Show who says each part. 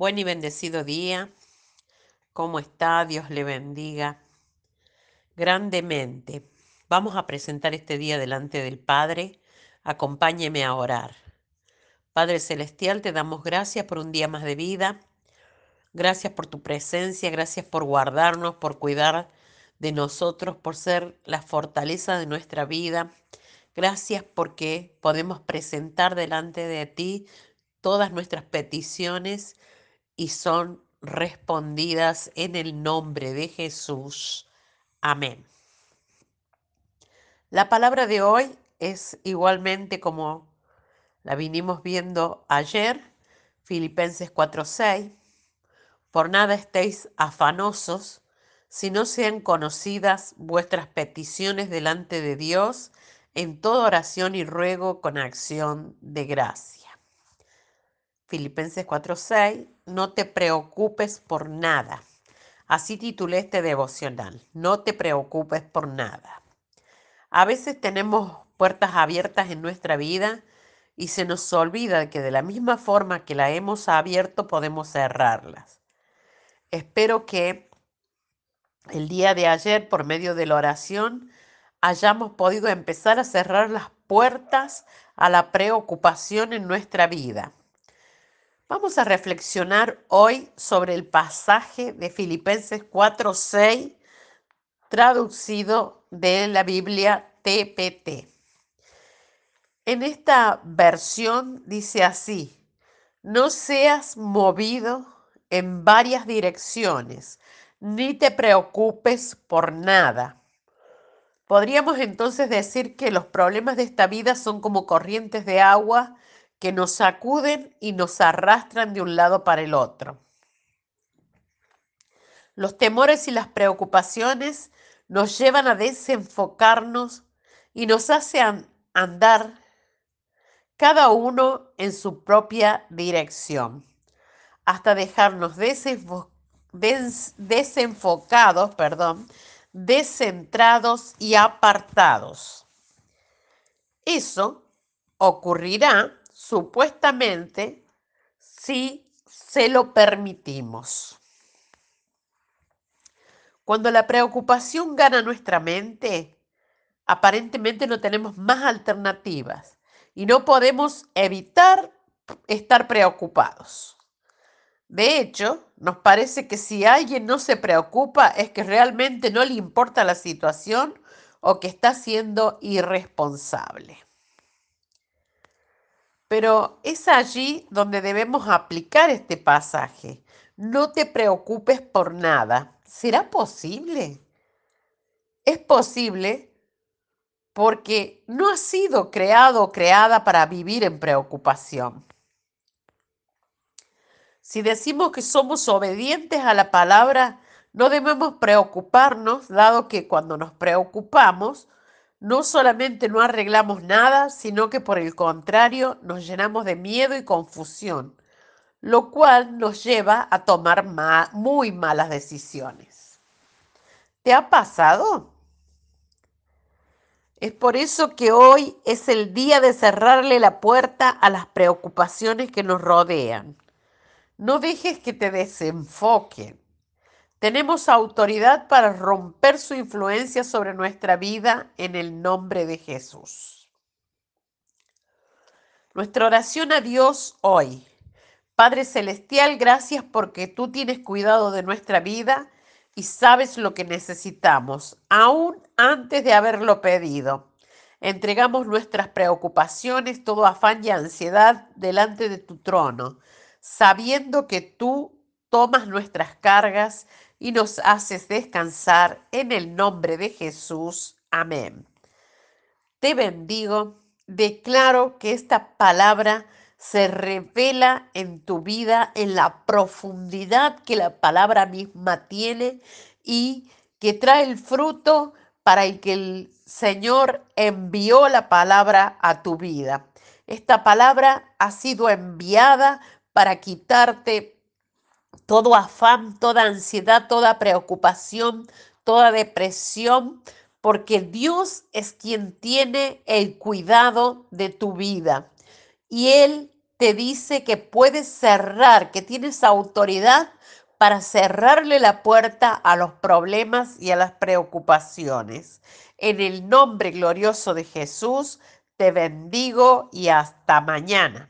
Speaker 1: Buen y bendecido día. ¿Cómo está? Dios le bendiga grandemente. Vamos a presentar este día delante del Padre. Acompáñeme a orar. Padre Celestial, te damos gracias por un día más de vida. Gracias por tu presencia, gracias por guardarnos, por cuidar de nosotros, por ser la fortaleza de nuestra vida. Gracias porque podemos presentar delante de ti todas nuestras peticiones y son respondidas en el nombre de Jesús. Amén. La palabra de hoy es igualmente como la vinimos viendo ayer, Filipenses 4:6. Por nada estéis afanosos, si no sean conocidas vuestras peticiones delante de Dios en toda oración y ruego con acción de gracia. Filipenses 4:6, no te preocupes por nada. Así titulé este devocional, no te preocupes por nada. A veces tenemos puertas abiertas en nuestra vida y se nos olvida que de la misma forma que la hemos abierto podemos cerrarlas. Espero que el día de ayer, por medio de la oración, hayamos podido empezar a cerrar las puertas a la preocupación en nuestra vida Vamos a reflexionar hoy sobre el pasaje de Filipenses 4:6, traducido de la Biblia TPT. En esta versión dice así, no seas movido en varias direcciones, ni te preocupes por nada. Podríamos entonces decir que los problemas de esta vida son como corrientes de agua que nos sacuden y nos arrastran de un lado para el otro. Los temores y las preocupaciones nos llevan a desenfocarnos y nos hacen andar cada uno en su propia dirección, hasta dejarnos desenfocados, perdón, descentrados y apartados. Eso ocurrirá supuestamente si se lo permitimos. Cuando la preocupación gana nuestra mente, aparentemente no tenemos más alternativas y no podemos evitar estar preocupados. De hecho, nos parece que si alguien no se preocupa es que realmente no le importa la situación o que está siendo irresponsable. Pero es allí donde debemos aplicar este pasaje. No te preocupes por nada. ¿Será posible? Es posible porque no ha sido creado o creada para vivir en preocupación. Si decimos que somos obedientes a la palabra, no debemos preocuparnos, dado que cuando nos preocupamos, no solamente no arreglamos nada, sino que por el contrario nos llenamos de miedo y confusión, lo cual nos lleva a tomar muy malas decisiones. ¿Te ha pasado? Es por eso que hoy es el día de cerrarle la puerta a las preocupaciones que nos rodean. No dejes que te desenfoquen. Tenemos autoridad para romper su influencia sobre nuestra vida en el nombre de Jesús. Nuestra oración a Dios hoy. Padre Celestial, gracias porque tú tienes cuidado de nuestra vida y sabes lo que necesitamos, aún antes de haberlo pedido. Entregamos nuestras preocupaciones, todo afán y ansiedad delante de tu trono, sabiendo que tú tomas nuestras cargas y nos haces descansar en el nombre de Jesús. Amén. Te bendigo. Declaro que esta palabra se revela en tu vida en la profundidad que la palabra misma tiene y que trae el fruto para el que el Señor envió la palabra a tu vida. Esta palabra ha sido enviada para quitarte todo afán, toda ansiedad, toda preocupación, toda depresión, porque Dios es quien tiene el cuidado de tu vida y Él te dice que puedes cerrar, que tienes autoridad para cerrarle la puerta a los problemas y a las preocupaciones. En el nombre glorioso de Jesús, te bendigo y hasta mañana.